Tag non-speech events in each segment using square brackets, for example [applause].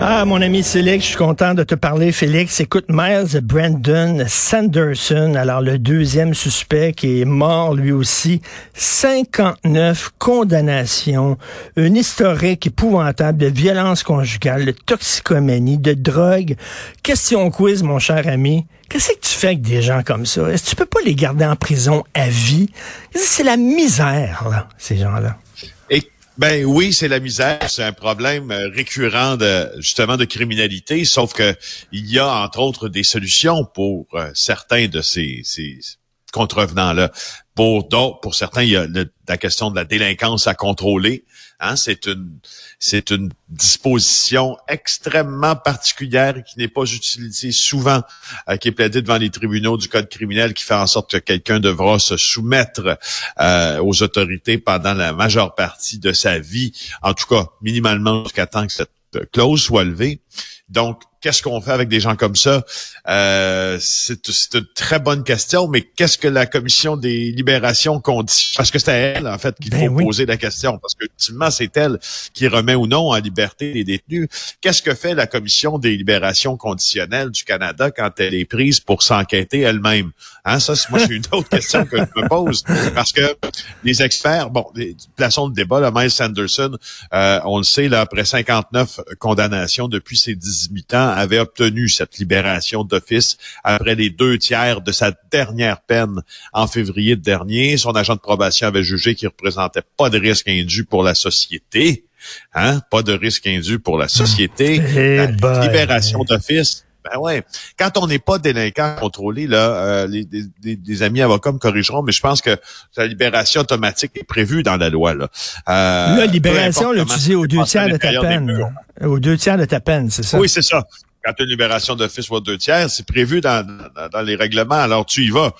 Ah, mon ami Félix, je suis content de te parler, Félix. Écoute, Miles Brandon Sanderson, alors le deuxième suspect qui est mort lui aussi, 59 condamnations, une historique épouvantable de violence conjugale, de toxicomanie, de drogue. Question quiz, mon cher ami. Qu'est-ce que tu fais avec des gens comme ça? Est-ce que tu peux pas les garder en prison à vie? C'est la misère, là, ces gens-là. Ben oui, c'est la misère, c'est un problème euh, récurrent de justement de criminalité, sauf que il y a entre autres des solutions pour euh, certains de ces, ces contrevenants-là. Pour d'autres, pour certains, il y a la question de la délinquance à contrôler. Hein, c'est une disposition extrêmement particulière qui n'est pas utilisée souvent, euh, qui est plaidée devant les tribunaux du code criminel, qui fait en sorte que quelqu'un devra se soumettre euh, aux autorités pendant la majeure partie de sa vie, en tout cas minimalement jusqu'à temps que cette clause soit levée. Donc, qu'est-ce qu'on fait avec des gens comme ça? Euh, c'est une très bonne question, mais qu'est-ce que la commission des libérations conditionne? Parce que c'est à elle, en fait, qu'il ben faut poser la question, parce que ultimement, c'est elle qui remet ou non en liberté les détenus. Qu'est-ce que fait la commission des libérations conditionnelles du Canada quand elle est prise pour s'enquêter elle-même? Hein, ça, moi, c'est une [laughs] autre question que je me pose, parce que les experts, bon, plaçons le débat, là, Miles Sanderson, euh, on le sait, là, après 59 condamnations depuis ses 18 ans, avait obtenu cette libération d'office après les deux tiers de sa dernière peine en février dernier. Son agent de probation avait jugé qu'il représentait pas de risque indu pour la société. Hein? Pas de risque indu pour la société. Eh la libération d'office ben ouais. Quand on n'est pas délinquant contrôlé, là, euh, les, des, amis avocats me corrigeront, mais je pense que la libération automatique est prévue dans la loi. Là, euh, la libération, là, tu dis aux deux tiers de ta peine. Aux deux tiers de ta peine, c'est ça? Oui, c'est ça quand une libération d'office soit deux tiers, c'est prévu dans, dans, les règlements, alors tu y vas.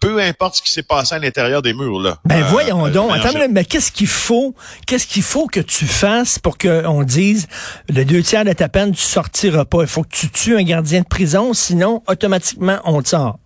peu importe ce qui s'est passé à l'intérieur des murs, là. Ben euh, voyons donc. Attends, mais qu'est-ce qu'il faut, qu'est-ce qu'il faut que tu fasses pour qu'on dise le deux tiers de ta peine, tu sortiras pas? Il faut que tu tues un gardien de prison, sinon, automatiquement, on te sort.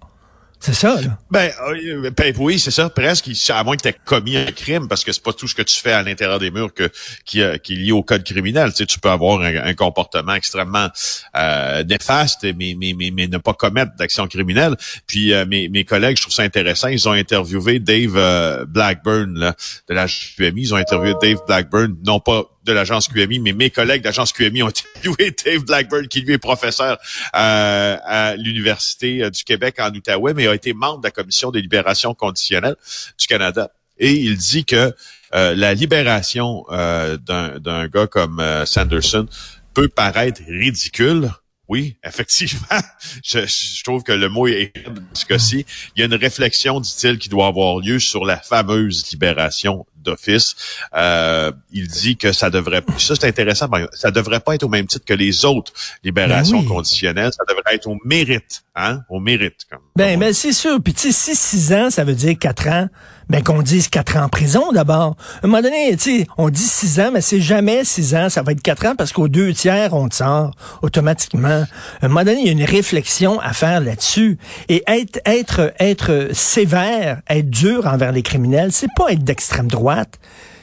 C'est ça. Ben, euh, ben oui, c'est ça, presque. À moins que tu aies commis un crime, parce que c'est pas tout ce que tu fais à l'intérieur des murs que, qui, euh, qui est lié au code criminel. Tu sais, tu peux avoir un, comportement extrêmement euh, néfaste, mais, mais, mais, mais, ne pas commettre d'action criminelle. Puis euh, mes, mes collègues, je trouve ça intéressant, ils ont interviewé Dave Blackburn là, de la QMI. Ils ont interviewé Dave Blackburn, non pas de l'agence QMI, mais mes collègues d'agence QMI ont [laughs] interviewé Dave Blackburn, qui lui est professeur euh, à l'Université euh, du Québec en Outaouais, mais a été membre de la Commission des libérations conditionnelles du Canada. Et il dit que euh, la libération d'un gars comme Sanderson peut paraître ridicule, oui, effectivement. [laughs] Je, je, trouve que le mot est dans ce cas-ci. Il y a une réflexion, dit-il, qui doit avoir lieu sur la fameuse libération d'office. Euh, il dit que ça devrait, ça c'est intéressant, ça devrait pas être au même titre que les autres libérations ben conditionnelles. Ça devrait être au mérite, hein, au mérite. Comme, ben, ben c'est sûr. Puis tu sais, si six ans, ça veut dire quatre ans ben qu'on dise quatre ans en prison d'abord. À un moment donné, on dit six ans, mais c'est jamais six ans, ça va être quatre ans parce qu'aux deux tiers, on sort automatiquement. À un moment donné, il y a une réflexion à faire là-dessus. Et être, être, être sévère, être dur envers les criminels, c'est pas être d'extrême droite.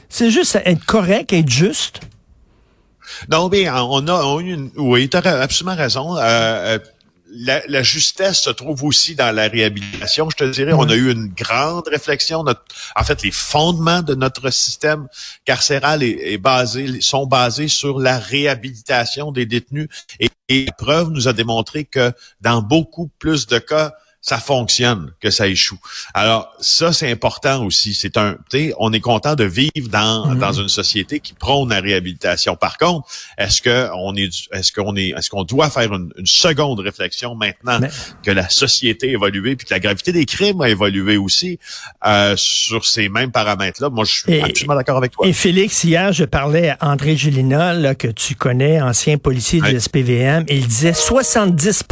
C'est juste être correct, être juste. Non, mais on a, on une, oui, tu as absolument raison. Euh, euh la, justesse se trouve aussi dans la réhabilitation. Je te dirais, on a eu une grande réflexion. En fait, les fondements de notre système carcéral sont basés sur la réhabilitation des détenus. Et, et la preuve nous a démontré que dans beaucoup plus de cas, ça fonctionne, que ça échoue. Alors ça c'est important aussi. C'est un, tu sais, on est content de vivre dans mhm. dans une société qui prône la réhabilitation. Par contre, est-ce que on est, est-ce qu'on est, est-ce qu'on doit faire une, seconde réflexion maintenant que la société a évolué puis que la gravité des crimes a évolué aussi euh, sur ces mêmes paramètres-là? Moi, je suis absolument d'accord avec toi. Et Félix, hier, je parlais à André Gélina, là, que tu connais, ancien policier du SPVM, et il disait 70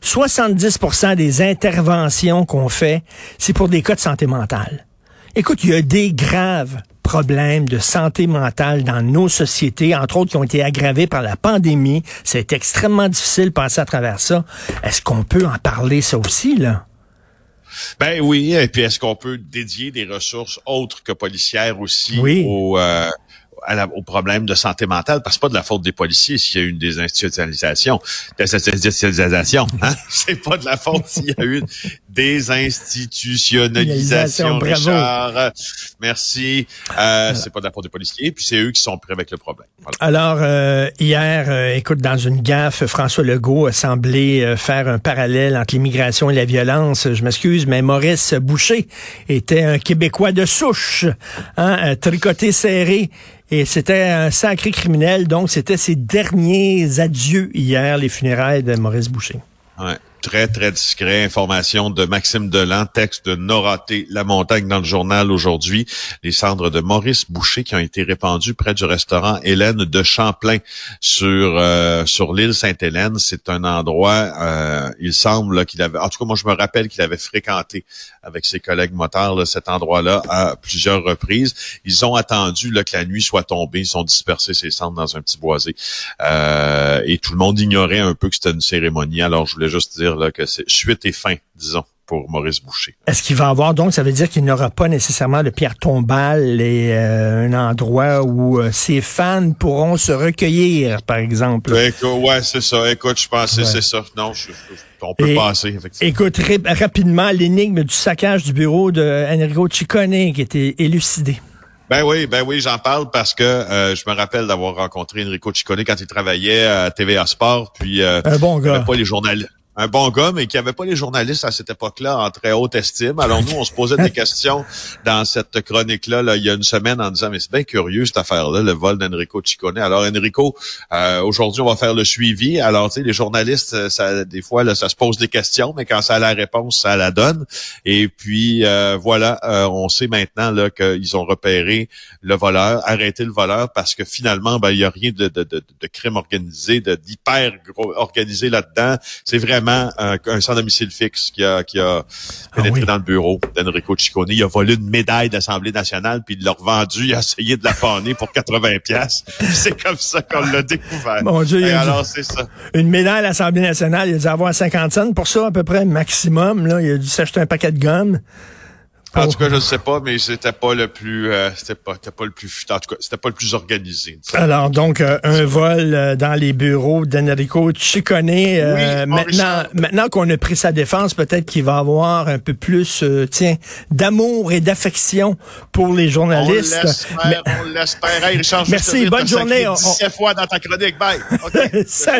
70 des interventions qu'on fait, c'est pour des cas de santé mentale. Écoute, il y a des graves problèmes de santé mentale dans nos sociétés, entre autres qui ont été aggravés par la pandémie. C'est extrêmement difficile de passer à travers ça. Est-ce qu'on peut en parler ça aussi, là? Ben oui, et puis est-ce qu'on peut dédier des ressources autres que policières aussi Oui. au, euh, à la- au problème de santé mentale? Parce que pas de la faute des policiers s'il y a eu une désinstitutionnalisation. Désinstitutionnalisation, hein? [laughs] C'est pas de la faute s'il y a eu désinstitutionnalisation. Richard. Merci. Euh, c'est pas de la faute des policiers, puis c'est eux qui sont pris avec le problème. Voilà. Alors, euh, hier, euh, écoute, dans une gaffe, François Legault a semblé euh, faire un parallèle entre l'immigration et la violence. Je m'excuse, mais Maurice Boucher était un Québécois de souche, hein, tricoté serré. Et c'était un sacré criminel. Donc, c'était ses derniers adieux hier, les funérailles de Maurice Boucher. Ouais. Très, très discret. Information de Maxime Delan, texte de Noraté La Montagne dans le journal aujourd'hui. Les cendres de Maurice Boucher qui ont été répandues près du restaurant Hélène de Champlain sur euh, sur l'île Sainte-Hélène. C'est un endroit, euh, il semble qu'il avait, en tout cas moi je me rappelle qu'il avait fréquenté avec ses collègues motards là, cet endroit-là à plusieurs reprises. Ils ont attendu là, que la nuit soit tombée. Ils ont dispersé ces cendres dans un petit boisé. Euh, et tout le monde ignorait un peu que c'était une cérémonie. Alors je voulais juste dire là, que c'est suite et fin, disons, pour Maurice Boucher. Est-ce qu'il va avoir, donc, ça veut dire qu'il n'aura pas nécessairement de pierre tombale et euh, un endroit où euh, ses fans pourront se recueillir, par exemple? Ben, écoute, ouais, c'est ça. Écoute, je pensais Ouais. c'est ça. Non, je- je- on peut Et- passer, effectivement. Écoute, rap- rapidement, l'énigme du saccage du bureau de Enrico Ciccone qui était élucidé. Ben oui, ben oui, j'en parle parce que euh, je me rappelle d'avoir rencontré Enrico Ciccone quand il travaillait à TVA Sport, puis euh, Un bon gars. pas les journalistes. Un bon gars, mais qui avait pas les journalistes à cette époque-là en très haute estime. Alors nous, on se posait des [laughs] questions dans cette chronique-là, là, il y a une semaine, en disant, mais c'est bien curieux cette affaire-là, le vol d'Enrico Ciccone. Alors Enrico, euh, aujourd'hui, on va faire le suivi. Alors, tu sais, les journalistes, euh, ça, des fois, là, ça se pose des questions, mais quand ça a la réponse, ça la donne. Et puis, euh, voilà, euh, on sait maintenant là qu'ils ont repéré le voleur, arrêté le voleur, parce que finalement, ben, il y a rien de, de, de, de crime organisé, d'hyper organisé là-dedans. C'est vraiment un, un sans domicile fixe qui a, qui a pénétré oui. dans le bureau d'Enrico Ciccone. Il a volé une médaille d'Assemblée nationale, puis il l'a revendue. Il a essayé de la panner pour 80 pièces. [laughs] C'est comme ça qu'on l'a découvert. Mon Dieu, il Et alors, c'est ça. Une médaille à l'Assemblée nationale, il a dû avoir 50 cents pour ça, à peu près, maximum. Là. Il a dû s'acheter un paquet de gomme. En tout cas, je ne sais pas, mais c'était pas le plus, euh, c'était pas, c'était pas le plus, en tout cas, c'était pas le plus organisé. Alors, donc, euh, un vol euh, dans les bureaux d'Enrico Ciccone. euh, Oui, maintenant, maintenant qu'on a pris sa défense, peut-être qu'il va avoir un peu plus, tiens, d'amour et d'affection pour les On journalistes. l'espère, on l'espère. Hey, Richard, juste Merci, bonne journée. On- 17 fois dans ta chronique. Bye. [laughs] OK. Salut.